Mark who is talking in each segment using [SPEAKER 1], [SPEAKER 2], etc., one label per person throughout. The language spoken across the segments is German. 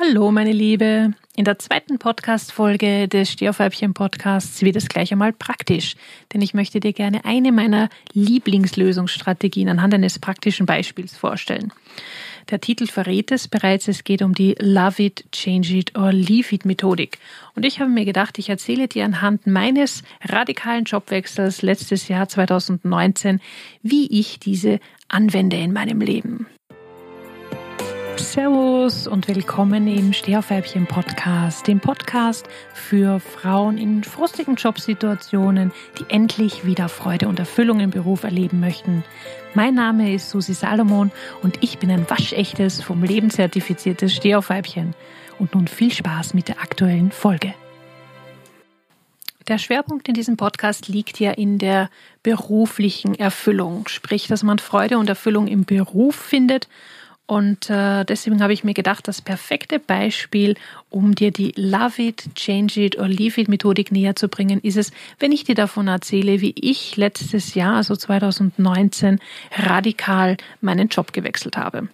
[SPEAKER 1] Hallo, meine Liebe. In der zweiten Podcast-Folge des Stehaufweibchen-Podcasts wird es gleich einmal praktisch, denn ich möchte dir gerne eine meiner Lieblingslösungsstrategien anhand eines praktischen Beispiels vorstellen. Der Titel verrät es bereits, es geht um die Love It, Change It or Leave It Methodik. Und ich habe mir gedacht, ich erzähle dir anhand meines radikalen Jobwechsels letztes Jahr 2019, wie ich diese anwende in meinem Leben. Servus und willkommen im Stehaufweibchen Podcast, dem Podcast für Frauen in frustigen Jobsituationen, die endlich wieder Freude und Erfüllung im Beruf erleben möchten. Mein Name ist Susi Salomon und ich bin ein waschechtes, vom Leben zertifiziertes Stehaufweibchen. Und nun viel Spaß mit der aktuellen Folge. Der Schwerpunkt in diesem Podcast liegt ja in der beruflichen Erfüllung, sprich, dass man Freude und Erfüllung im Beruf findet und äh, deswegen habe ich mir gedacht, das perfekte Beispiel, um dir die Love It, Change It or Leave It Methodik näher zu bringen, ist es, wenn ich dir davon erzähle, wie ich letztes Jahr, also 2019, radikal meinen Job gewechselt habe.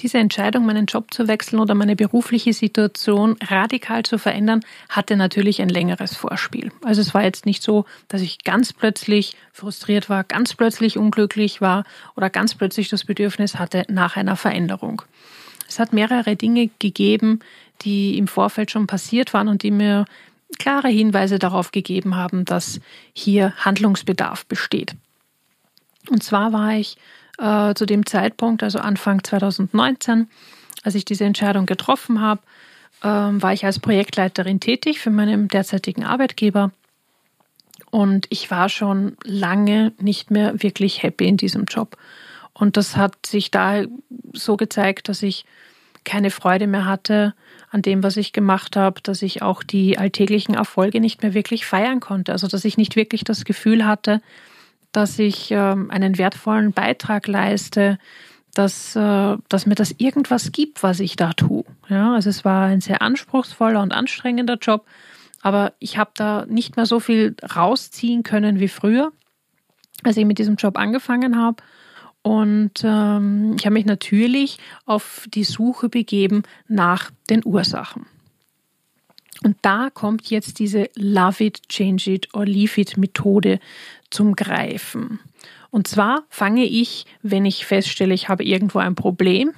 [SPEAKER 1] Diese Entscheidung, meinen Job zu wechseln oder meine berufliche Situation radikal zu verändern, hatte natürlich ein längeres Vorspiel. Also es war jetzt nicht so, dass ich ganz plötzlich frustriert war, ganz plötzlich unglücklich war oder ganz plötzlich das Bedürfnis hatte nach einer Veränderung. Es hat mehrere Dinge gegeben, die im Vorfeld schon passiert waren und die mir klare Hinweise darauf gegeben haben, dass hier Handlungsbedarf besteht. Und zwar war ich äh, zu dem Zeitpunkt, also Anfang 2019, als ich diese Entscheidung getroffen habe, äh, war ich als Projektleiterin tätig für meinen derzeitigen Arbeitgeber. Und ich war schon lange nicht mehr wirklich happy in diesem Job. Und das hat sich da so gezeigt, dass ich keine Freude mehr hatte an dem, was ich gemacht habe, dass ich auch die alltäglichen Erfolge nicht mehr wirklich feiern konnte. Also dass ich nicht wirklich das Gefühl hatte, dass ich ähm, einen wertvollen Beitrag leiste, dass, äh, dass mir das irgendwas gibt, was ich da tue. Ja, also es war ein sehr anspruchsvoller und anstrengender Job, aber ich habe da nicht mehr so viel rausziehen können wie früher, als ich mit diesem Job angefangen habe. Und ähm, ich habe mich natürlich auf die Suche begeben nach den Ursachen. Und da kommt jetzt diese Love It, Change It or Leave It Methode zum Greifen. Und zwar fange ich, wenn ich feststelle, ich habe irgendwo ein Problem,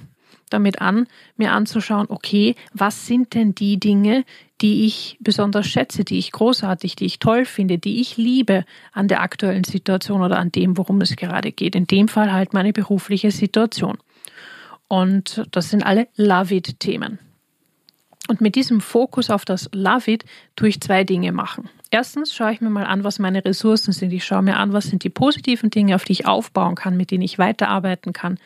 [SPEAKER 1] damit an, mir anzuschauen, okay, was sind denn die Dinge, die ich besonders schätze, die ich großartig, die ich toll finde, die ich liebe an der aktuellen Situation oder an dem, worum es gerade geht. In dem Fall halt meine berufliche Situation. Und das sind alle Love-It-Themen. Und mit diesem Fokus auf das Love It tue ich zwei Dinge machen. Erstens schaue ich mir mal an, was meine Ressourcen sind. Ich schaue mir an, was sind die positiven Dinge, auf die ich aufbauen kann, mit denen ich weiterarbeiten kann,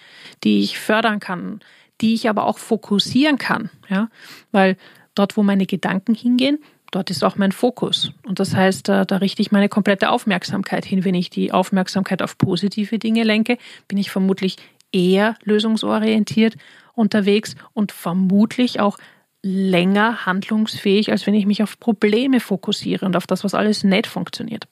[SPEAKER 1] die ich fördern kann, die ich aber auch fokussieren kann. Ja? Weil dort, wo meine Gedanken hingehen, dort ist auch mein Fokus. Und das heißt, da, da richte ich meine komplette Aufmerksamkeit hin. Wenn ich die Aufmerksamkeit auf positive Dinge lenke, bin ich vermutlich eher lösungsorientiert unterwegs und vermutlich auch länger handlungsfähig, als wenn ich mich auf Probleme fokussiere und auf das, was alles nicht funktioniert.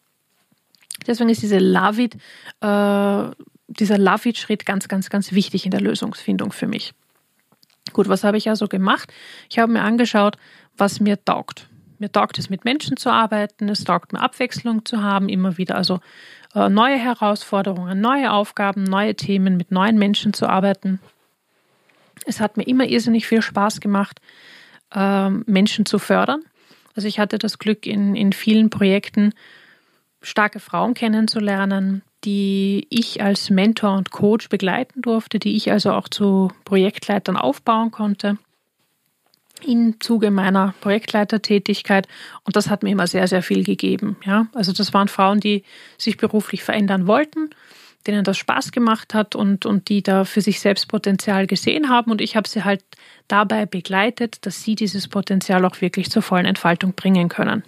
[SPEAKER 1] Deswegen ist diese Love it, äh, dieser Love it Schritt ganz, ganz, ganz wichtig in der Lösungsfindung für mich. Gut, was habe ich also gemacht? Ich habe mir angeschaut, was mir taugt. Mir taugt es, mit Menschen zu arbeiten, es taugt mir Abwechslung zu haben, immer wieder also äh, neue Herausforderungen, neue Aufgaben, neue Themen, mit neuen Menschen zu arbeiten. Es hat mir immer irrsinnig viel Spaß gemacht, ähm, Menschen zu fördern. Also ich hatte das Glück, in, in vielen Projekten starke Frauen kennenzulernen, die ich als Mentor und Coach begleiten durfte, die ich also auch zu Projektleitern aufbauen konnte im Zuge meiner Projektleitertätigkeit und das hat mir immer sehr, sehr viel gegeben. Ja? Also das waren Frauen, die sich beruflich verändern wollten denen das Spaß gemacht hat und, und die da für sich selbst Potenzial gesehen haben. Und ich habe sie halt dabei begleitet, dass sie dieses Potenzial auch wirklich zur vollen Entfaltung bringen können.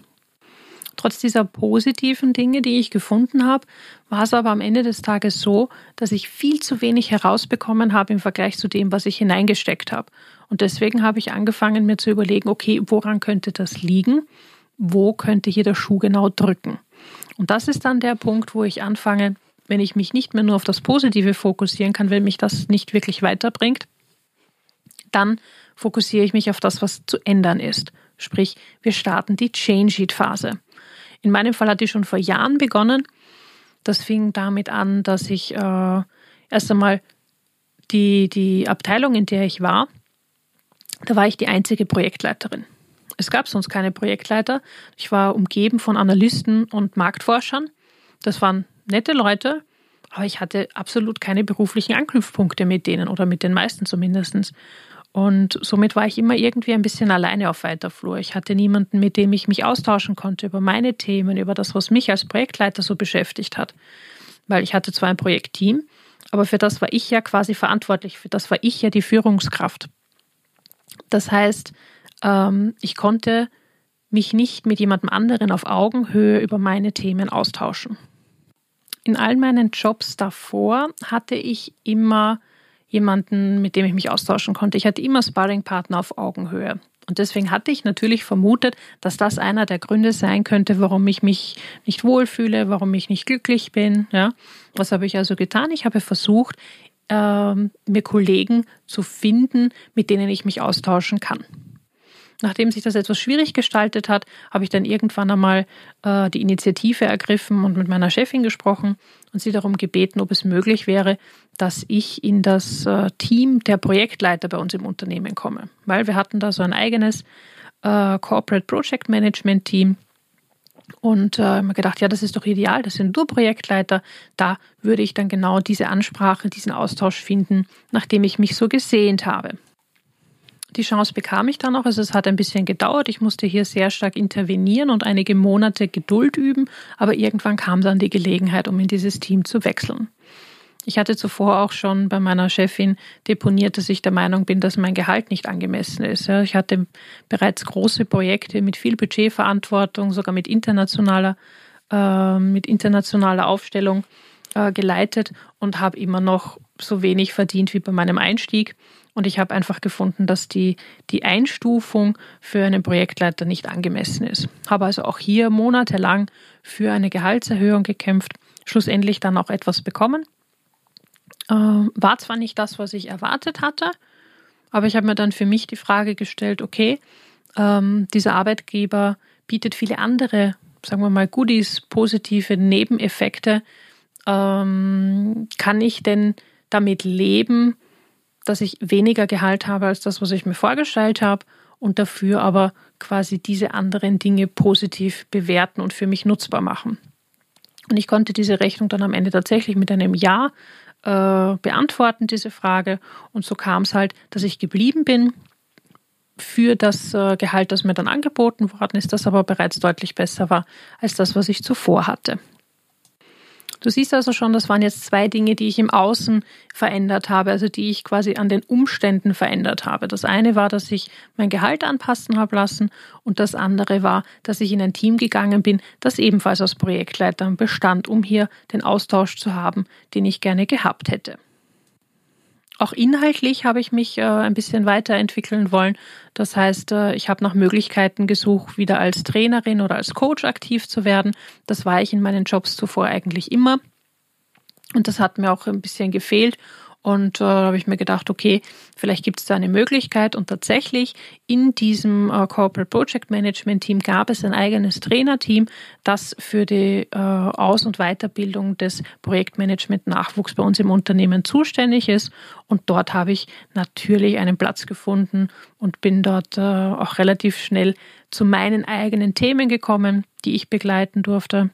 [SPEAKER 1] Trotz dieser positiven Dinge, die ich gefunden habe, war es aber am Ende des Tages so, dass ich viel zu wenig herausbekommen habe im Vergleich zu dem, was ich hineingesteckt habe. Und deswegen habe ich angefangen, mir zu überlegen, okay, woran könnte das liegen? Wo könnte hier der Schuh genau drücken? Und das ist dann der Punkt, wo ich anfange, wenn ich mich nicht mehr nur auf das Positive fokussieren kann, wenn mich das nicht wirklich weiterbringt, dann fokussiere ich mich auf das, was zu ändern ist. Sprich, wir starten die Change-Sheet-Phase. In meinem Fall hat die schon vor Jahren begonnen. Das fing damit an, dass ich äh, erst einmal die, die Abteilung, in der ich war, da war ich die einzige Projektleiterin. Es gab sonst keine Projektleiter. Ich war umgeben von Analysten und Marktforschern. Das waren nette Leute, aber ich hatte absolut keine beruflichen Anknüpfpunkte mit denen oder mit den meisten zumindest. Und somit war ich immer irgendwie ein bisschen alleine auf weiter Flur. Ich hatte niemanden, mit dem ich mich austauschen konnte über meine Themen, über das, was mich als Projektleiter so beschäftigt hat. Weil ich hatte zwar ein Projektteam, aber für das war ich ja quasi verantwortlich, für das war ich ja die Führungskraft. Das heißt, ähm, ich konnte mich nicht mit jemandem anderen auf Augenhöhe über meine Themen austauschen. In all meinen Jobs davor hatte ich immer jemanden, mit dem ich mich austauschen konnte. Ich hatte immer Sparringpartner auf Augenhöhe. Und deswegen hatte ich natürlich vermutet, dass das einer der Gründe sein könnte, warum ich mich nicht wohlfühle, warum ich nicht glücklich bin. Ja. Was habe ich also getan? Ich habe versucht, äh, mir Kollegen zu finden, mit denen ich mich austauschen kann. Nachdem sich das etwas schwierig gestaltet hat, habe ich dann irgendwann einmal äh, die Initiative ergriffen und mit meiner Chefin gesprochen und sie darum gebeten, ob es möglich wäre, dass ich in das äh, Team der Projektleiter bei uns im Unternehmen komme. Weil wir hatten da so ein eigenes äh, Corporate Project Management Team. Und äh, mir gedacht, ja, das ist doch ideal, das sind nur Projektleiter. Da würde ich dann genau diese Ansprache, diesen Austausch finden, nachdem ich mich so gesehnt habe. Die Chance bekam ich dann auch. Also es hat ein bisschen gedauert. Ich musste hier sehr stark intervenieren und einige Monate Geduld üben. Aber irgendwann kam dann die Gelegenheit, um in dieses Team zu wechseln. Ich hatte zuvor auch schon bei meiner Chefin deponiert, dass ich der Meinung bin, dass mein Gehalt nicht angemessen ist. Ich hatte bereits große Projekte mit viel Budgetverantwortung, sogar mit internationaler, äh, mit internationaler Aufstellung äh, geleitet und habe immer noch so wenig verdient wie bei meinem Einstieg. Und ich habe einfach gefunden, dass die, die Einstufung für einen Projektleiter nicht angemessen ist. Habe also auch hier monatelang für eine Gehaltserhöhung gekämpft, schlussendlich dann auch etwas bekommen. Äh, war zwar nicht das, was ich erwartet hatte, aber ich habe mir dann für mich die Frage gestellt, okay, ähm, dieser Arbeitgeber bietet viele andere, sagen wir mal, Goodies, positive Nebeneffekte. Ähm, kann ich denn damit leben, dass ich weniger Gehalt habe als das, was ich mir vorgestellt habe und dafür aber quasi diese anderen Dinge positiv bewerten und für mich nutzbar machen. Und ich konnte diese Rechnung dann am Ende tatsächlich mit einem Ja äh, beantworten, diese Frage. Und so kam es halt, dass ich geblieben bin für das äh, Gehalt, das mir dann angeboten worden ist, das aber bereits deutlich besser war als das, was ich zuvor hatte. Du siehst also schon, das waren jetzt zwei Dinge, die ich im Außen verändert habe, also die ich quasi an den Umständen verändert habe. Das eine war, dass ich mein Gehalt anpassen habe lassen und das andere war, dass ich in ein Team gegangen bin, das ebenfalls aus Projektleitern bestand, um hier den Austausch zu haben, den ich gerne gehabt hätte. Auch inhaltlich habe ich mich äh, ein bisschen weiterentwickeln wollen. Das heißt, äh, ich habe nach Möglichkeiten gesucht, wieder als Trainerin oder als Coach aktiv zu werden. Das war ich in meinen Jobs zuvor eigentlich immer. Und das hat mir auch ein bisschen gefehlt. Und äh, da habe ich mir gedacht, okay, vielleicht gibt es da eine Möglichkeit. Und tatsächlich in diesem äh, Corporate Project Management Team gab es ein eigenes Trainerteam, das für die äh, Aus- und Weiterbildung des Projektmanagement-Nachwuchs bei uns im Unternehmen zuständig ist. Und dort habe ich natürlich einen Platz gefunden und bin dort äh, auch relativ schnell zu meinen eigenen Themen gekommen, die ich begleiten durfte.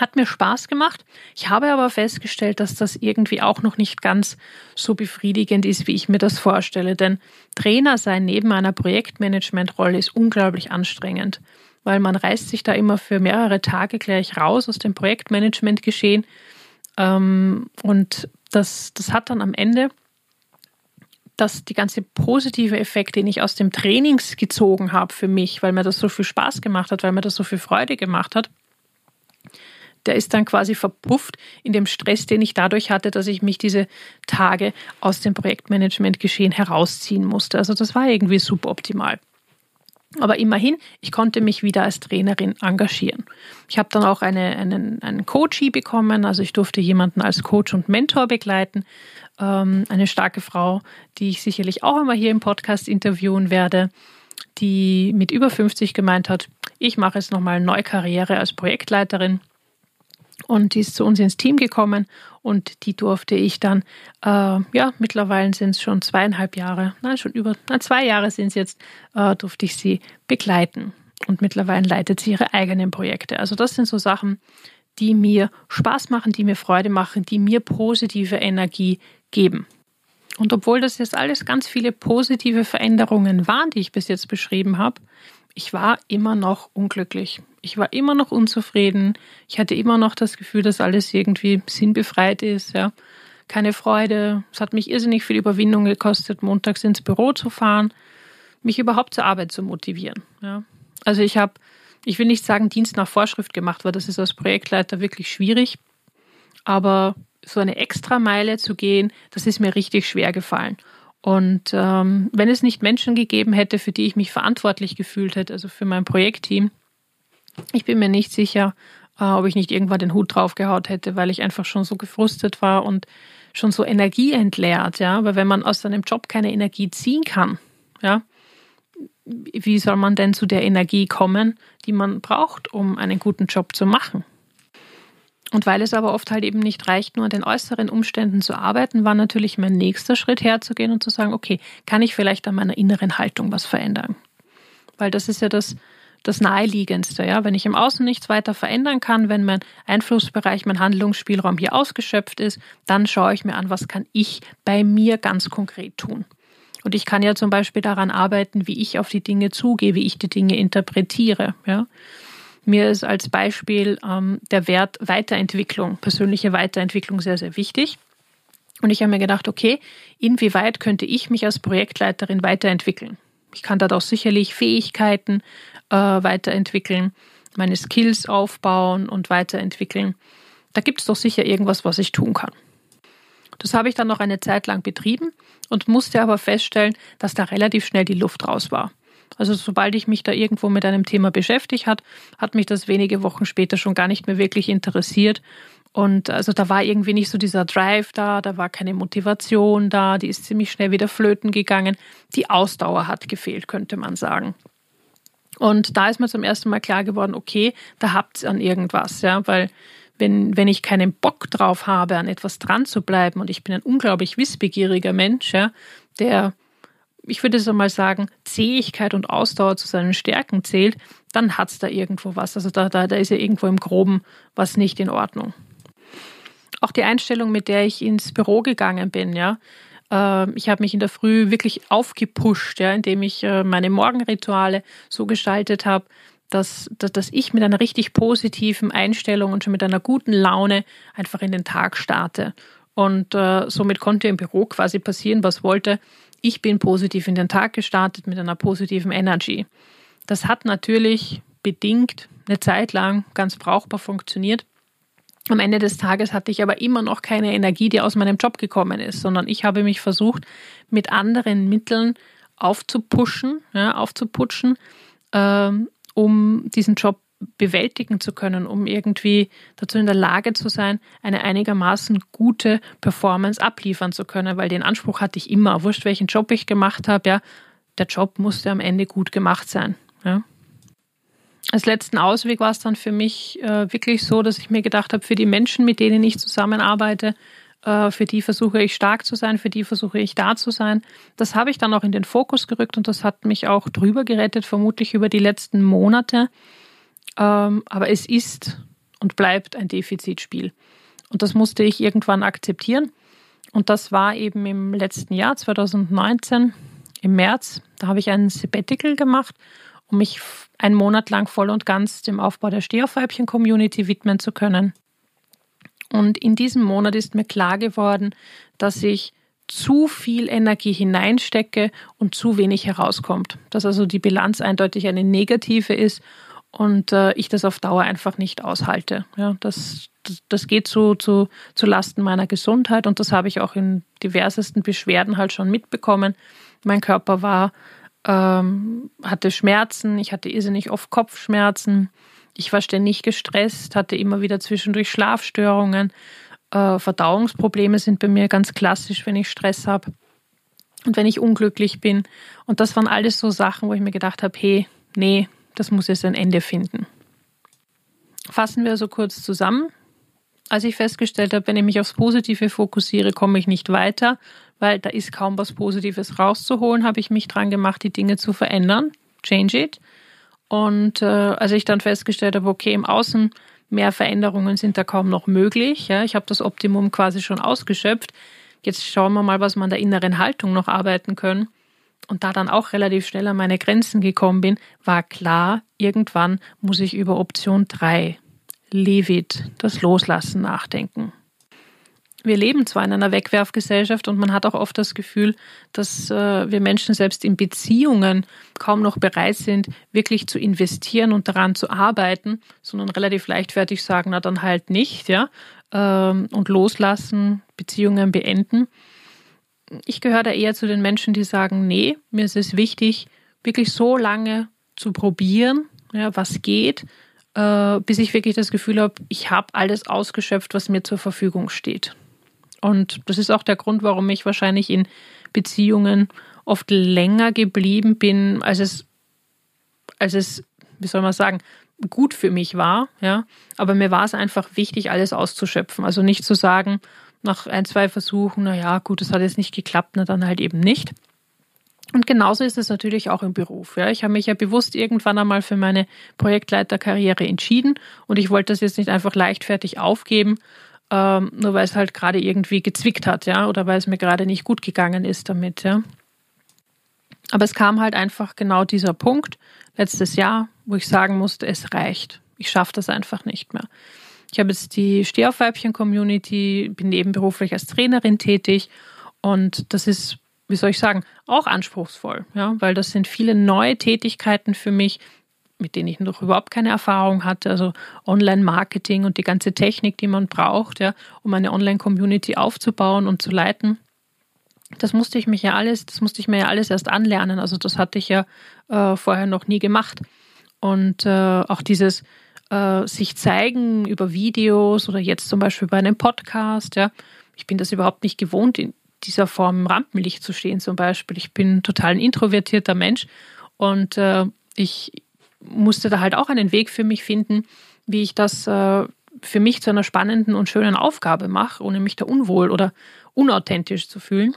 [SPEAKER 1] Hat mir Spaß gemacht. Ich habe aber festgestellt, dass das irgendwie auch noch nicht ganz so befriedigend ist, wie ich mir das vorstelle. Denn Trainer sein neben einer Projektmanagement-Rolle ist unglaublich anstrengend, weil man reißt sich da immer für mehrere Tage gleich raus aus dem Projektmanagement-Geschehen. Ähm, und das, das hat dann am Ende dass die ganze positive Effekt, den ich aus dem Trainings gezogen habe für mich, weil mir das so viel Spaß gemacht hat, weil mir das so viel Freude gemacht hat, der ist dann quasi verpufft in dem Stress, den ich dadurch hatte, dass ich mich diese Tage aus dem Projektmanagement geschehen herausziehen musste. Also das war irgendwie suboptimal. Aber immerhin, ich konnte mich wieder als Trainerin engagieren. Ich habe dann auch eine, einen, einen Coachie bekommen, also ich durfte jemanden als Coach und Mentor begleiten. Ähm, eine starke Frau, die ich sicherlich auch immer hier im Podcast interviewen werde, die mit über 50 gemeint hat, ich mache jetzt nochmal eine neue Karriere als Projektleiterin. Und die ist zu uns ins Team gekommen und die durfte ich dann, äh, ja, mittlerweile sind es schon zweieinhalb Jahre, nein, schon über, nein, zwei Jahre sind es jetzt, äh, durfte ich sie begleiten. Und mittlerweile leitet sie ihre eigenen Projekte. Also das sind so Sachen, die mir Spaß machen, die mir Freude machen, die mir positive Energie geben. Und obwohl das jetzt alles ganz viele positive Veränderungen waren, die ich bis jetzt beschrieben habe, ich war immer noch unglücklich. Ich war immer noch unzufrieden. Ich hatte immer noch das Gefühl, dass alles irgendwie sinnbefreit ist, ja. Keine Freude. Es hat mich irrsinnig viel Überwindung gekostet, montags ins Büro zu fahren, mich überhaupt zur Arbeit zu motivieren, ja. Also ich habe, ich will nicht sagen Dienst nach Vorschrift gemacht, weil das ist als Projektleiter wirklich schwierig. Aber so eine Extrameile zu gehen, das ist mir richtig schwer gefallen. Und ähm, wenn es nicht Menschen gegeben hätte, für die ich mich verantwortlich gefühlt hätte, also für mein Projektteam, ich bin mir nicht sicher, äh, ob ich nicht irgendwann den Hut draufgehaut hätte, weil ich einfach schon so gefrustet war und schon so Energie entleert, ja. Weil wenn man aus seinem Job keine Energie ziehen kann, ja, wie soll man denn zu der Energie kommen, die man braucht, um einen guten Job zu machen? Und weil es aber oft halt eben nicht reicht, nur an den äußeren Umständen zu arbeiten, war natürlich mein nächster Schritt herzugehen und zu sagen, okay, kann ich vielleicht an meiner inneren Haltung was verändern? Weil das ist ja das, das Naheliegendste, ja. Wenn ich im Außen nichts weiter verändern kann, wenn mein Einflussbereich, mein Handlungsspielraum hier ausgeschöpft ist, dann schaue ich mir an, was kann ich bei mir ganz konkret tun. Und ich kann ja zum Beispiel daran arbeiten, wie ich auf die Dinge zugehe, wie ich die Dinge interpretiere, ja. Mir ist als Beispiel ähm, der Wert Weiterentwicklung, persönliche Weiterentwicklung sehr, sehr wichtig. Und ich habe mir gedacht, okay, inwieweit könnte ich mich als Projektleiterin weiterentwickeln? Ich kann dort auch sicherlich Fähigkeiten äh, weiterentwickeln, meine Skills aufbauen und weiterentwickeln. Da gibt es doch sicher irgendwas, was ich tun kann. Das habe ich dann noch eine Zeit lang betrieben und musste aber feststellen, dass da relativ schnell die Luft raus war. Also sobald ich mich da irgendwo mit einem Thema beschäftigt hat, hat mich das wenige Wochen später schon gar nicht mehr wirklich interessiert. Und also da war irgendwie nicht so dieser Drive da, da war keine Motivation da, die ist ziemlich schnell wieder flöten gegangen. Die Ausdauer hat gefehlt, könnte man sagen. Und da ist mir zum ersten Mal klar geworden, okay, da habt ihr an irgendwas, ja, weil wenn, wenn ich keinen Bock drauf habe, an etwas dran zu bleiben und ich bin ein unglaublich wissbegieriger Mensch, ja, der ich würde so mal sagen, Zähigkeit und Ausdauer zu seinen Stärken zählt, dann hat es da irgendwo was. Also da, da, da ist ja irgendwo im Groben was nicht in Ordnung. Auch die Einstellung, mit der ich ins Büro gegangen bin, ja. Äh, ich habe mich in der Früh wirklich aufgepusht, ja, indem ich äh, meine Morgenrituale so gestaltet habe, dass, dass, dass ich mit einer richtig positiven Einstellung und schon mit einer guten Laune einfach in den Tag starte. Und äh, somit konnte im Büro quasi passieren, was wollte ich bin positiv in den Tag gestartet mit einer positiven Energy. Das hat natürlich bedingt eine Zeit lang ganz brauchbar funktioniert. Am Ende des Tages hatte ich aber immer noch keine Energie, die aus meinem Job gekommen ist, sondern ich habe mich versucht, mit anderen Mitteln aufzupuschen, ja, aufzuputschen, ähm, um diesen Job bewältigen zu können, um irgendwie dazu in der Lage zu sein, eine einigermaßen gute Performance abliefern zu können, weil den Anspruch hatte ich immer, wurscht welchen Job ich gemacht habe, ja, der Job musste am Ende gut gemacht sein. Ja. Als letzten Ausweg war es dann für mich äh, wirklich so, dass ich mir gedacht habe, für die Menschen, mit denen ich zusammenarbeite, äh, für die versuche ich stark zu sein, für die versuche ich da zu sein. Das habe ich dann auch in den Fokus gerückt und das hat mich auch drüber gerettet, vermutlich über die letzten Monate. Ähm, aber es ist und bleibt ein Defizitspiel. Und das musste ich irgendwann akzeptieren. Und das war eben im letzten Jahr, 2019, im März. Da habe ich einen Sabbatical gemacht, um mich einen Monat lang voll und ganz dem Aufbau der Stehaufweibchen-Community widmen zu können. Und in diesem Monat ist mir klar geworden, dass ich zu viel Energie hineinstecke und zu wenig herauskommt. Dass also die Bilanz eindeutig eine negative ist und äh, ich das auf Dauer einfach nicht aushalte. Ja, das, das, das geht so zu, zu Lasten meiner Gesundheit und das habe ich auch in diversesten Beschwerden halt schon mitbekommen. Mein Körper war ähm, hatte Schmerzen, ich hatte irrsinnig oft Kopfschmerzen, ich war ständig gestresst, hatte immer wieder zwischendurch Schlafstörungen, äh, Verdauungsprobleme sind bei mir ganz klassisch, wenn ich Stress habe und wenn ich unglücklich bin. Und das waren alles so Sachen, wo ich mir gedacht habe, hey, nee, das muss jetzt ein Ende finden. Fassen wir also kurz zusammen. Als ich festgestellt habe, wenn ich mich aufs Positive fokussiere, komme ich nicht weiter, weil da ist kaum was Positives rauszuholen, habe ich mich dran gemacht, die Dinge zu verändern. Change it. Und äh, als ich dann festgestellt habe, okay, im Außen mehr Veränderungen sind da kaum noch möglich. Ja, ich habe das Optimum quasi schon ausgeschöpft. Jetzt schauen wir mal, was wir an der inneren Haltung noch arbeiten können. Und da dann auch relativ schnell an meine Grenzen gekommen bin, war klar, irgendwann muss ich über Option 3, Levit, das Loslassen nachdenken wir leben zwar in einer Wegwerfgesellschaft und man hat auch oft das Gefühl, dass äh, wir Menschen selbst in Beziehungen kaum noch bereit sind, wirklich zu investieren und daran zu arbeiten, sondern relativ leichtfertig sagen, na dann halt nicht, ja, ähm, und loslassen, Beziehungen beenden. Ich gehöre da eher zu den Menschen, die sagen, nee, mir ist es wichtig, wirklich so lange zu probieren, ja, was geht, äh, bis ich wirklich das Gefühl habe, ich habe alles ausgeschöpft, was mir zur Verfügung steht. Und das ist auch der Grund, warum ich wahrscheinlich in Beziehungen oft länger geblieben bin, als es, als es, wie soll man sagen, gut für mich war, ja. Aber mir war es einfach wichtig, alles auszuschöpfen. Also nicht zu sagen, nach ein, zwei Versuchen, na ja, gut, das hat jetzt nicht geklappt, na dann halt eben nicht. Und genauso ist es natürlich auch im Beruf. Ja. Ich habe mich ja bewusst irgendwann einmal für meine Projektleiterkarriere entschieden und ich wollte das jetzt nicht einfach leichtfertig aufgeben ähm, nur weil es halt gerade irgendwie gezwickt hat, ja, oder weil es mir gerade nicht gut gegangen ist damit, ja. Aber es kam halt einfach genau dieser Punkt letztes Jahr, wo ich sagen musste, es reicht. Ich schaffe das einfach nicht mehr. Ich habe jetzt die Stehaufweibchen-Community, bin nebenberuflich als Trainerin tätig und das ist, wie soll ich sagen, auch anspruchsvoll, ja, weil das sind viele neue Tätigkeiten für mich, mit denen ich noch überhaupt keine Erfahrung hatte, also Online-Marketing und die ganze Technik, die man braucht, ja, um eine Online-Community aufzubauen und zu leiten. Das musste ich mich ja alles, das musste ich mir ja alles erst anlernen. Also das hatte ich ja äh, vorher noch nie gemacht. Und äh, auch dieses äh, sich zeigen über Videos oder jetzt zum Beispiel bei einem Podcast, ja, ich bin das überhaupt nicht gewohnt, in dieser Form im Rampenlicht zu stehen zum Beispiel. Ich bin total ein introvertierter Mensch und äh, ich, musste da halt auch einen Weg für mich finden, wie ich das äh, für mich zu einer spannenden und schönen Aufgabe mache, ohne mich da unwohl oder unauthentisch zu fühlen.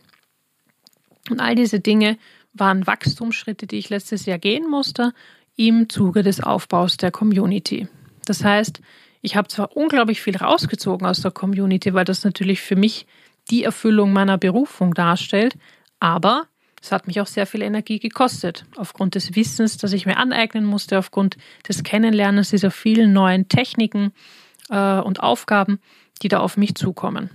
[SPEAKER 1] Und all diese Dinge waren Wachstumsschritte, die ich letztes Jahr gehen musste im Zuge des Aufbaus der Community. Das heißt, ich habe zwar unglaublich viel rausgezogen aus der Community, weil das natürlich für mich die Erfüllung meiner Berufung darstellt, aber es hat mich auch sehr viel Energie gekostet, aufgrund des Wissens, das ich mir aneignen musste, aufgrund des Kennenlernens dieser vielen neuen Techniken äh, und Aufgaben, die da auf mich zukommen.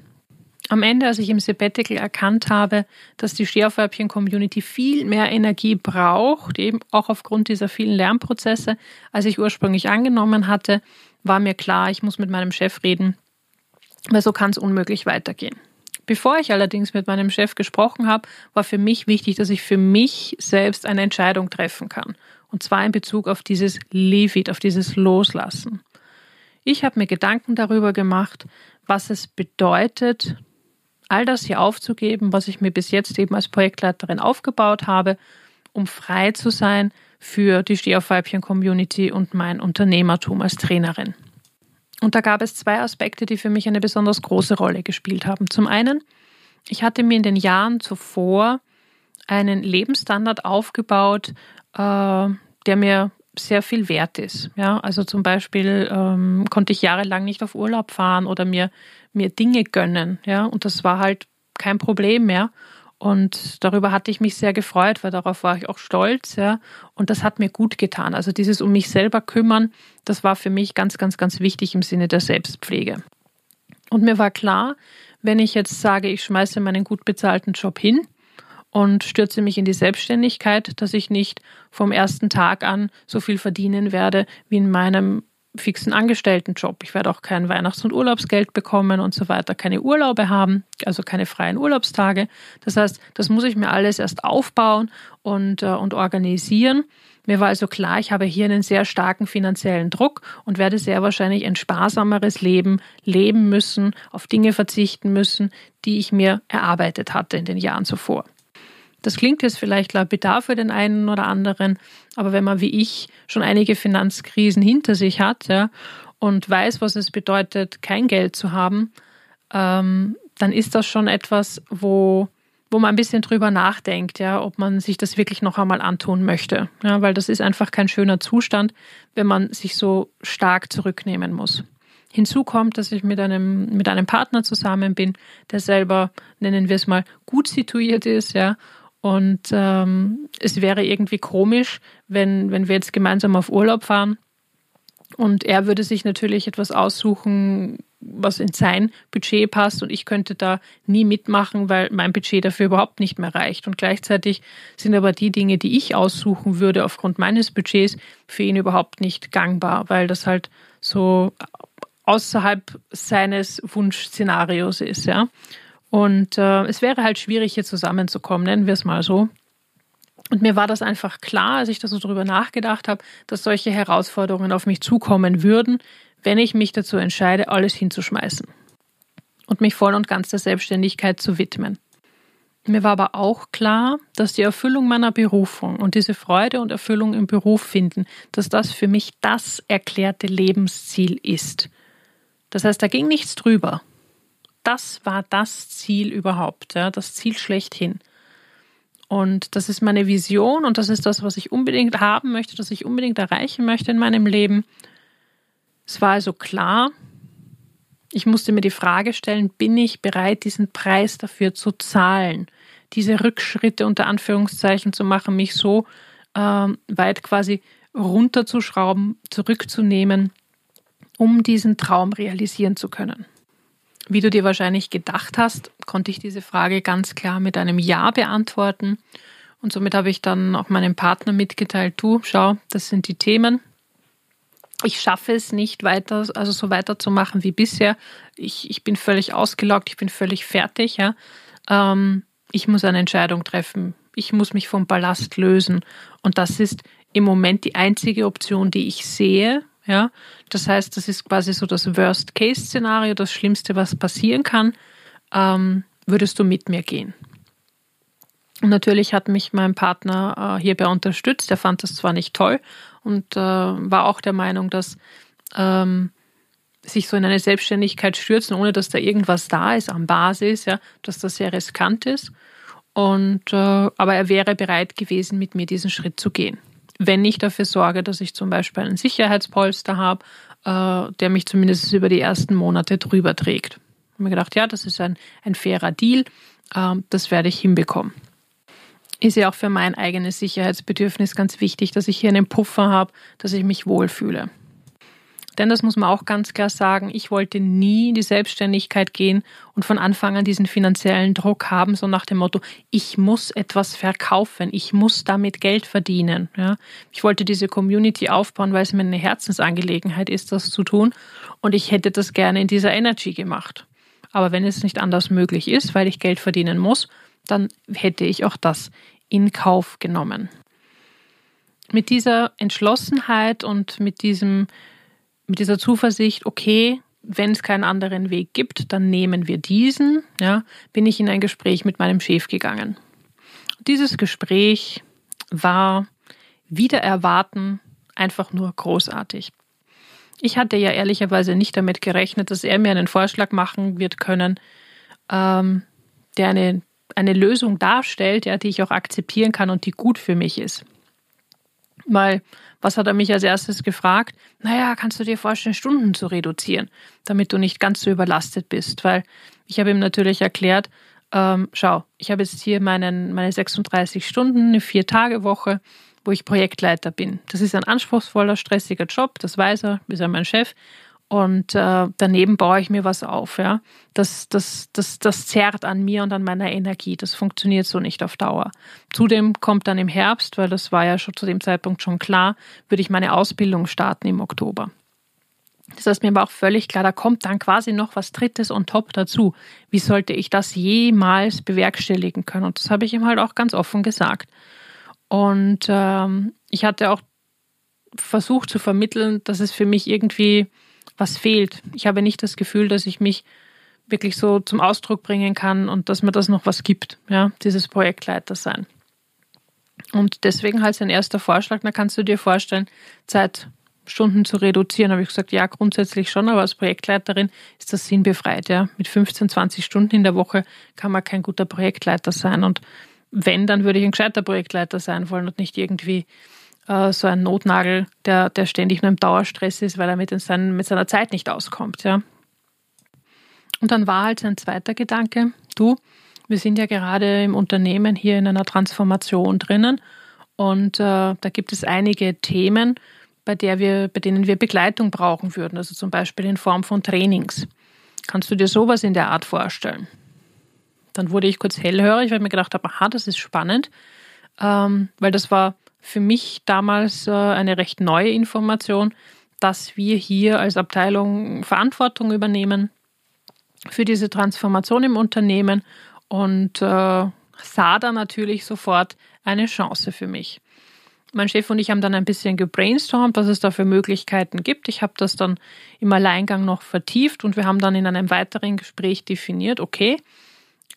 [SPEAKER 1] Am Ende, als ich im Sabbatical erkannt habe, dass die Stehaufweibchen-Community viel mehr Energie braucht, eben auch aufgrund dieser vielen Lernprozesse, als ich ursprünglich angenommen hatte, war mir klar, ich muss mit meinem Chef reden, weil so kann es unmöglich weitergehen. Bevor ich allerdings mit meinem Chef gesprochen habe, war für mich wichtig, dass ich für mich selbst eine Entscheidung treffen kann. Und zwar in Bezug auf dieses Leave it, auf dieses Loslassen. Ich habe mir Gedanken darüber gemacht, was es bedeutet, all das hier aufzugeben, was ich mir bis jetzt eben als Projektleiterin aufgebaut habe, um frei zu sein für die Stehaufweibchen-Community und mein Unternehmertum als Trainerin. Und da gab es zwei Aspekte, die für mich eine besonders große Rolle gespielt haben. Zum einen, ich hatte mir in den Jahren zuvor einen Lebensstandard aufgebaut, äh, der mir sehr viel wert ist. Ja, also zum Beispiel ähm, konnte ich jahrelang nicht auf Urlaub fahren oder mir, mir Dinge gönnen. Ja, und das war halt kein Problem mehr. Und darüber hatte ich mich sehr gefreut, weil darauf war ich auch stolz, ja. Und das hat mir gut getan. Also dieses um mich selber kümmern, das war für mich ganz, ganz, ganz wichtig im Sinne der Selbstpflege. Und mir war klar, wenn ich jetzt sage, ich schmeiße meinen gut bezahlten Job hin und stürze mich in die Selbstständigkeit, dass ich nicht vom ersten Tag an so viel verdienen werde wie in meinem fixen Angestelltenjob. Ich werde auch kein Weihnachts- und Urlaubsgeld bekommen und so weiter, keine Urlaube haben, also keine freien Urlaubstage. Das heißt, das muss ich mir alles erst aufbauen und, äh, und organisieren. Mir war also klar, ich habe hier einen sehr starken finanziellen Druck und werde sehr wahrscheinlich ein sparsameres Leben leben müssen, auf Dinge verzichten müssen, die ich mir erarbeitet hatte in den Jahren zuvor. Das klingt jetzt vielleicht lapidar für den einen oder anderen, aber wenn man wie ich schon einige Finanzkrisen hinter sich hat ja, und weiß, was es bedeutet, kein Geld zu haben, ähm, dann ist das schon etwas, wo wo man ein bisschen drüber nachdenkt, ja, ob man sich das wirklich noch einmal antun möchte. Ja, weil das ist einfach kein schöner Zustand, wenn man sich so stark zurücknehmen muss. Hinzu kommt, dass ich mit einem, mit einem Partner zusammen bin, der selber, nennen wir es mal, gut situiert ist, ja. Und ähm, es wäre irgendwie komisch, wenn, wenn wir jetzt gemeinsam auf Urlaub fahren und er würde sich natürlich etwas aussuchen, was in sein Budget passt und ich könnte da nie mitmachen, weil mein Budget dafür überhaupt nicht mehr reicht. Und gleichzeitig sind aber die Dinge, die ich aussuchen würde aufgrund meines Budgets, für ihn überhaupt nicht gangbar, weil das halt so außerhalb seines Wunschszenarios ist, ja. Und äh, es wäre halt schwierig, hier zusammenzukommen, nennen wir es mal so. Und mir war das einfach klar, als ich da so drüber nachgedacht habe, dass solche Herausforderungen auf mich zukommen würden, wenn ich mich dazu entscheide, alles hinzuschmeißen und mich voll und ganz der Selbstständigkeit zu widmen. Mir war aber auch klar, dass die Erfüllung meiner Berufung und diese Freude und Erfüllung im Beruf finden, dass das für mich das erklärte Lebensziel ist. Das heißt, da ging nichts drüber. Das war das Ziel überhaupt, ja, das Ziel schlechthin. Und das ist meine Vision und das ist das, was ich unbedingt haben möchte, das ich unbedingt erreichen möchte in meinem Leben. Es war also klar, ich musste mir die Frage stellen, bin ich bereit, diesen Preis dafür zu zahlen, diese Rückschritte unter Anführungszeichen zu machen, mich so äh, weit quasi runterzuschrauben, zurückzunehmen, um diesen Traum realisieren zu können. Wie du dir wahrscheinlich gedacht hast, konnte ich diese Frage ganz klar mit einem Ja beantworten. Und somit habe ich dann auch meinem Partner mitgeteilt, du, schau, das sind die Themen, ich schaffe es nicht weiter, also so weiterzumachen wie bisher. Ich, ich bin völlig ausgelaugt, ich bin völlig fertig. Ja. Ähm, ich muss eine Entscheidung treffen. Ich muss mich vom Ballast lösen. Und das ist im Moment die einzige Option, die ich sehe. Ja. Das heißt, das ist quasi so das Worst-Case-Szenario, das Schlimmste, was passieren kann. Ähm, würdest du mit mir gehen? Und natürlich hat mich mein Partner äh, hierbei unterstützt. Er fand das zwar nicht toll und äh, war auch der Meinung, dass ähm, sich so in eine Selbstständigkeit stürzen, ohne dass da irgendwas da ist am Basis, ja, dass das sehr riskant ist. Und äh, aber er wäre bereit gewesen, mit mir diesen Schritt zu gehen. Wenn ich dafür sorge, dass ich zum Beispiel einen Sicherheitspolster habe, äh, der mich zumindest über die ersten Monate drüber trägt. Ich habe mir gedacht, ja, das ist ein, ein fairer Deal, äh, das werde ich hinbekommen ist ja auch für mein eigenes Sicherheitsbedürfnis ganz wichtig, dass ich hier einen Puffer habe, dass ich mich wohlfühle. Denn das muss man auch ganz klar sagen, ich wollte nie in die Selbstständigkeit gehen und von Anfang an diesen finanziellen Druck haben, so nach dem Motto, ich muss etwas verkaufen, ich muss damit Geld verdienen. Ja. Ich wollte diese Community aufbauen, weil es mir eine Herzensangelegenheit ist, das zu tun und ich hätte das gerne in dieser Energy gemacht. Aber wenn es nicht anders möglich ist, weil ich Geld verdienen muss, dann hätte ich auch das in Kauf genommen. Mit dieser Entschlossenheit und mit, diesem, mit dieser Zuversicht, okay, wenn es keinen anderen Weg gibt, dann nehmen wir diesen, ja, bin ich in ein Gespräch mit meinem Chef gegangen. Dieses Gespräch war wieder erwarten einfach nur großartig. Ich hatte ja ehrlicherweise nicht damit gerechnet, dass er mir einen Vorschlag machen wird können, ähm, der eine eine Lösung darstellt, ja, die ich auch akzeptieren kann und die gut für mich ist. Weil, was hat er mich als erstes gefragt? Naja, kannst du dir vorstellen, Stunden zu reduzieren, damit du nicht ganz so überlastet bist? Weil ich habe ihm natürlich erklärt, ähm, schau, ich habe jetzt hier meinen, meine 36 Stunden, eine Vier-Tage-Woche, wo ich Projektleiter bin. Das ist ein anspruchsvoller, stressiger Job, das weiß er, ist er mein Chef und äh, daneben baue ich mir was auf. Ja? Das, das, das, das zerrt an mir und an meiner Energie. Das funktioniert so nicht auf Dauer. Zudem kommt dann im Herbst, weil das war ja schon zu dem Zeitpunkt schon klar, würde ich meine Ausbildung starten im Oktober. Das heißt, mir war auch völlig klar, da kommt dann quasi noch was Drittes on top dazu. Wie sollte ich das jemals bewerkstelligen können? Und das habe ich ihm halt auch ganz offen gesagt. Und ähm, ich hatte auch versucht zu vermitteln, dass es für mich irgendwie was fehlt. Ich habe nicht das Gefühl, dass ich mich wirklich so zum Ausdruck bringen kann und dass mir das noch was gibt, ja, dieses Projektleiter sein. Und deswegen halt sein erster Vorschlag, da kannst du dir vorstellen, Zeitstunden zu reduzieren. Habe ich gesagt, ja, grundsätzlich schon, aber als Projektleiterin ist das sinnbefreit. Ja. Mit 15, 20 Stunden in der Woche kann man kein guter Projektleiter sein. Und wenn, dann würde ich ein gescheiter Projektleiter sein wollen und nicht irgendwie äh, so ein Notnagel, der, der ständig nur im Dauerstress ist, weil er mit, seinen, mit seiner Zeit nicht auskommt. Ja. Und dann war halt sein zweiter Gedanke, du, wir sind ja gerade im Unternehmen hier in einer Transformation drinnen und äh, da gibt es einige Themen, bei, der wir, bei denen wir Begleitung brauchen würden, also zum Beispiel in Form von Trainings. Kannst du dir sowas in der Art vorstellen? Dann wurde ich kurz hellhörig, weil ich mir gedacht habe, aha, das ist spannend, ähm, weil das war für mich damals äh, eine recht neue Information, dass wir hier als Abteilung Verantwortung übernehmen für diese Transformation im Unternehmen und äh, sah da natürlich sofort eine Chance für mich. Mein Chef und ich haben dann ein bisschen gebrainstormt, was es da für Möglichkeiten gibt. Ich habe das dann im Alleingang noch vertieft und wir haben dann in einem weiteren Gespräch definiert, okay,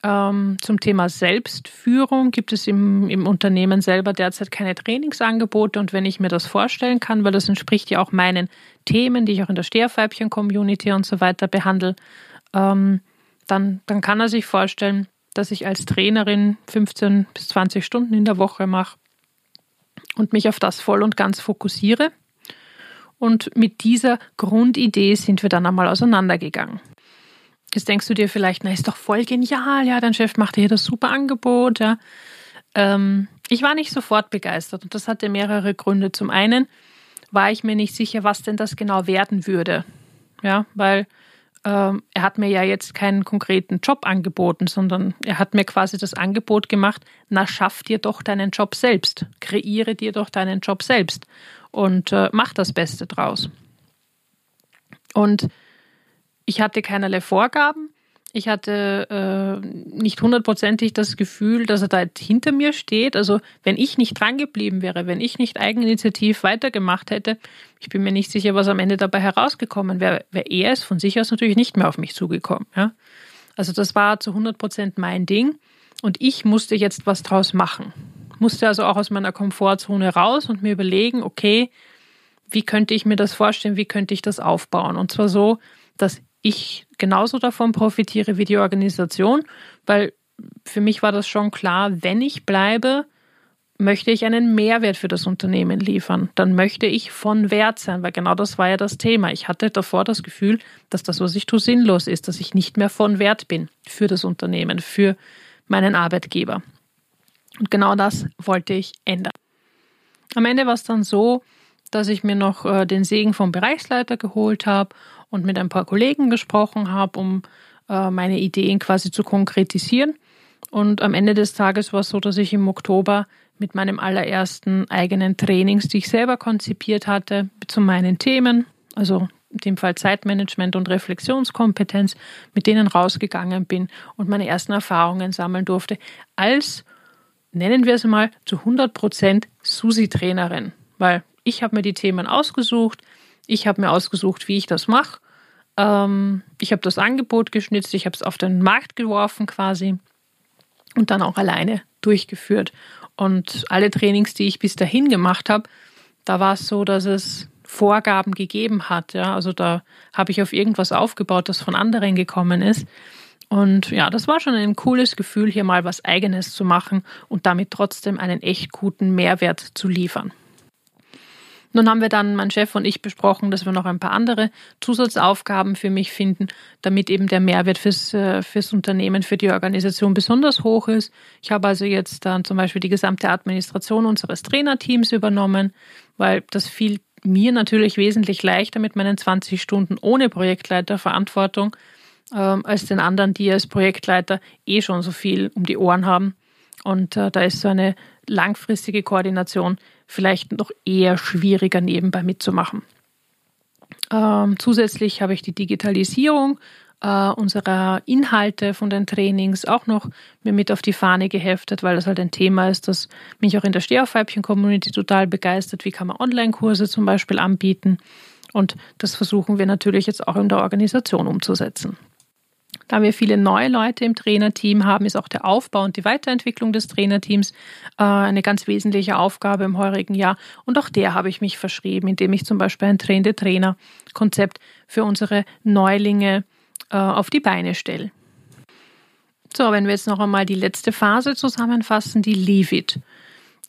[SPEAKER 1] ähm, zum Thema Selbstführung gibt es im, im Unternehmen selber derzeit keine Trainingsangebote und wenn ich mir das vorstellen kann, weil das entspricht ja auch meinen Themen, die ich auch in der Steherfeibchen-Community und so weiter behandle, ähm, dann, dann kann er sich vorstellen, dass ich als Trainerin 15 bis 20 Stunden in der Woche mache und mich auf das voll und ganz fokussiere. Und mit dieser Grundidee sind wir dann einmal auseinandergegangen. Jetzt denkst du dir vielleicht, na, ist doch voll genial, ja, dein Chef macht dir hier das super Angebot, ja. Ähm, ich war nicht sofort begeistert und das hatte mehrere Gründe. Zum einen war ich mir nicht sicher, was denn das genau werden würde, ja, weil ähm, er hat mir ja jetzt keinen konkreten Job angeboten, sondern er hat mir quasi das Angebot gemacht, na, schaff dir doch deinen Job selbst, kreiere dir doch deinen Job selbst und äh, mach das Beste draus. Und ich hatte keinerlei Vorgaben. Ich hatte äh, nicht hundertprozentig das Gefühl, dass er da hinter mir steht. Also wenn ich nicht dran geblieben wäre, wenn ich nicht eigeninitiativ weitergemacht hätte, ich bin mir nicht sicher, was am Ende dabei herausgekommen wäre. Wäre er es von sich aus natürlich nicht mehr auf mich zugekommen. Ja? Also das war zu 100 Prozent mein Ding und ich musste jetzt was draus machen. Musste also auch aus meiner Komfortzone raus und mir überlegen, okay, wie könnte ich mir das vorstellen, wie könnte ich das aufbauen? Und zwar so, dass ich genauso davon profitiere wie die Organisation, weil für mich war das schon klar, wenn ich bleibe, möchte ich einen Mehrwert für das Unternehmen liefern. Dann möchte ich von Wert sein, weil genau das war ja das Thema. Ich hatte davor das Gefühl, dass das, was ich tue, sinnlos ist, dass ich nicht mehr von Wert bin für das Unternehmen, für meinen Arbeitgeber. Und genau das wollte ich ändern. Am Ende war es dann so, dass ich mir noch äh, den Segen vom Bereichsleiter geholt habe und mit ein paar Kollegen gesprochen habe, um äh, meine Ideen quasi zu konkretisieren. Und am Ende des Tages war es so, dass ich im Oktober mit meinem allerersten eigenen Trainings, die ich selber konzipiert hatte, zu meinen Themen, also in dem Fall Zeitmanagement und Reflexionskompetenz, mit denen rausgegangen bin und meine ersten Erfahrungen sammeln durfte, als, nennen wir es mal, zu 100 Prozent Susi-Trainerin. Weil ich habe mir die Themen ausgesucht, ich habe mir ausgesucht, wie ich das mache. Ähm, ich habe das Angebot geschnitzt, ich habe es auf den Markt geworfen quasi und dann auch alleine durchgeführt. Und alle Trainings, die ich bis dahin gemacht habe, da war es so, dass es Vorgaben gegeben hat. Ja? Also da habe ich auf irgendwas aufgebaut, das von anderen gekommen ist. Und ja, das war schon ein cooles Gefühl, hier mal was Eigenes zu machen und damit trotzdem einen echt guten Mehrwert zu liefern. Nun haben wir dann, mein Chef und ich, besprochen, dass wir noch ein paar andere Zusatzaufgaben für mich finden, damit eben der Mehrwert fürs, äh, fürs Unternehmen, für die Organisation besonders hoch ist. Ich habe also jetzt dann zum Beispiel die gesamte Administration unseres Trainerteams übernommen, weil das fiel mir natürlich wesentlich leichter mit meinen 20 Stunden ohne Projektleiterverantwortung ähm, als den anderen, die als Projektleiter eh schon so viel um die Ohren haben. Und äh, da ist so eine langfristige Koordination vielleicht noch eher schwieriger nebenbei mitzumachen. Ähm, zusätzlich habe ich die Digitalisierung äh, unserer Inhalte von den Trainings auch noch mir mit auf die Fahne geheftet, weil das halt ein Thema ist, das mich auch in der Stehaufweibchen-Community total begeistert. Wie kann man Online-Kurse zum Beispiel anbieten? Und das versuchen wir natürlich jetzt auch in der Organisation umzusetzen. Da wir viele neue Leute im Trainerteam haben, ist auch der Aufbau und die Weiterentwicklung des Trainerteams äh, eine ganz wesentliche Aufgabe im heurigen Jahr. Und auch der habe ich mich verschrieben, indem ich zum Beispiel ein Trainde-Trainer-Konzept für unsere Neulinge äh, auf die Beine stelle. So, wenn wir jetzt noch einmal die letzte Phase zusammenfassen, die Leave It.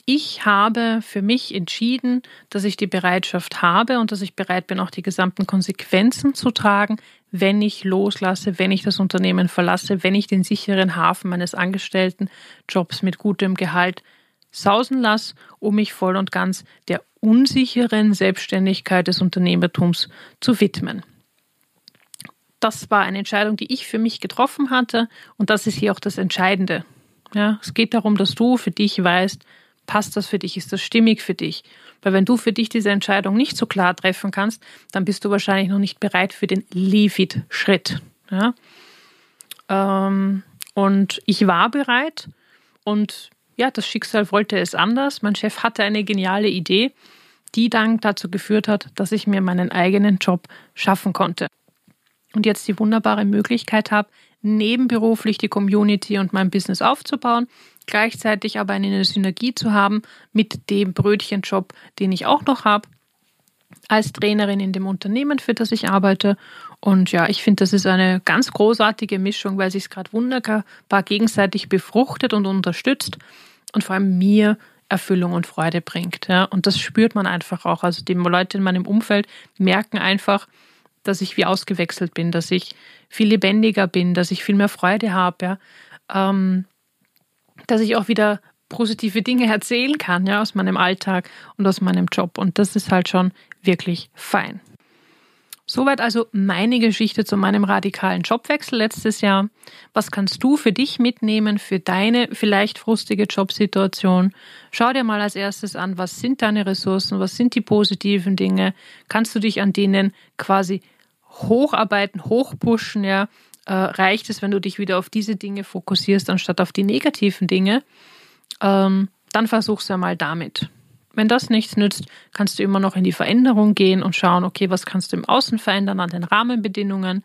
[SPEAKER 1] Ich habe für mich entschieden, dass ich die Bereitschaft habe und dass ich bereit bin, auch die gesamten Konsequenzen zu tragen, wenn ich loslasse, wenn ich das Unternehmen verlasse, wenn ich den sicheren Hafen meines Angestelltenjobs mit gutem Gehalt sausen lasse, um mich voll und ganz der unsicheren Selbstständigkeit des Unternehmertums zu widmen das war eine Entscheidung, die ich für mich getroffen hatte und das ist hier auch das Entscheidende. Ja, es geht darum, dass du für dich weißt, passt das für dich, ist das stimmig für dich? Weil wenn du für dich diese Entscheidung nicht so klar treffen kannst, dann bist du wahrscheinlich noch nicht bereit für den Leave-It-Schritt. Ja? Ähm, und ich war bereit und ja, das Schicksal wollte es anders. Mein Chef hatte eine geniale Idee, die dann dazu geführt hat, dass ich mir meinen eigenen Job schaffen konnte und jetzt die wunderbare Möglichkeit habe, nebenberuflich die Community und mein Business aufzubauen, gleichzeitig aber eine Synergie zu haben mit dem Brötchenjob, den ich auch noch habe, als Trainerin in dem Unternehmen, für das ich arbeite. Und ja, ich finde, das ist eine ganz großartige Mischung, weil sich es gerade wunderbar gegenseitig befruchtet und unterstützt und vor allem mir Erfüllung und Freude bringt. Ja. Und das spürt man einfach auch. Also die Leute in meinem Umfeld merken einfach, dass ich wie ausgewechselt bin, dass ich viel lebendiger bin, dass ich viel mehr Freude habe, ja? ähm, dass ich auch wieder positive Dinge erzählen kann, ja, aus meinem Alltag und aus meinem Job. Und das ist halt schon wirklich fein. Soweit also meine Geschichte zu meinem radikalen Jobwechsel letztes Jahr. Was kannst du für dich mitnehmen, für deine vielleicht frustige Jobsituation? Schau dir mal als erstes an, was sind deine Ressourcen, was sind die positiven Dinge? Kannst du dich an denen quasi hocharbeiten, hochpushen, ja, äh, reicht es, wenn du dich wieder auf diese Dinge fokussierst, anstatt auf die negativen Dinge, ähm, dann versuch's ja mal damit. Wenn das nichts nützt, kannst du immer noch in die Veränderung gehen und schauen, okay, was kannst du im Außen verändern, an den Rahmenbedingungen,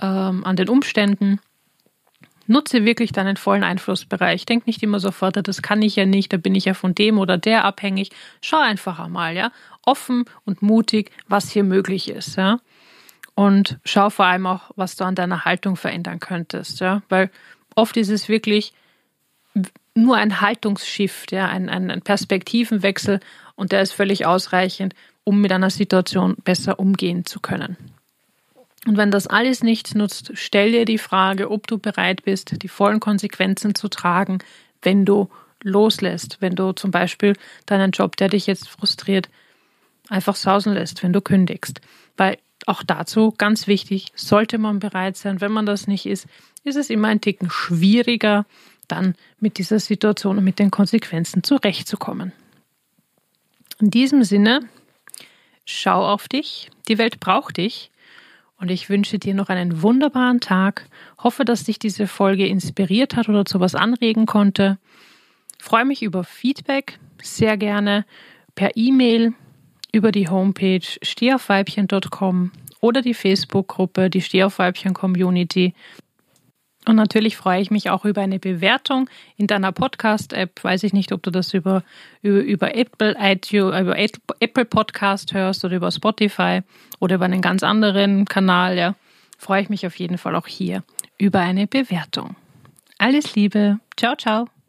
[SPEAKER 1] ähm, an den Umständen. Nutze wirklich deinen vollen Einflussbereich. Denk nicht immer sofort, das kann ich ja nicht, da bin ich ja von dem oder der abhängig. Schau einfach einmal, ja, offen und mutig, was hier möglich ist, ja. Und schau vor allem auch, was du an deiner Haltung verändern könntest, ja, weil oft ist es wirklich nur ein Haltungsshift, ja, ein, ein Perspektivenwechsel und der ist völlig ausreichend, um mit einer Situation besser umgehen zu können. Und wenn das alles nichts nutzt, stell dir die Frage, ob du bereit bist, die vollen Konsequenzen zu tragen, wenn du loslässt, wenn du zum Beispiel deinen Job, der dich jetzt frustriert, einfach sausen lässt, wenn du kündigst. Weil auch dazu ganz wichtig, sollte man bereit sein. Wenn man das nicht ist, ist es immer ein Ticken schwieriger, dann mit dieser Situation und mit den Konsequenzen zurechtzukommen. In diesem Sinne, schau auf dich. Die Welt braucht dich. Und ich wünsche dir noch einen wunderbaren Tag. Hoffe, dass dich diese Folge inspiriert hat oder zu was anregen konnte. Freue mich über Feedback, sehr gerne per E-Mail über die Homepage stehaufweibchen.com oder die Facebook-Gruppe, die Stehaufweibchen-Community. Und natürlich freue ich mich auch über eine Bewertung in deiner Podcast-App. Weiß ich nicht, ob du das über, über, über, Apple, iTunes, über Apple Podcast hörst oder über Spotify oder über einen ganz anderen Kanal. Ja, freue ich mich auf jeden Fall auch hier über eine Bewertung. Alles Liebe. Ciao, ciao.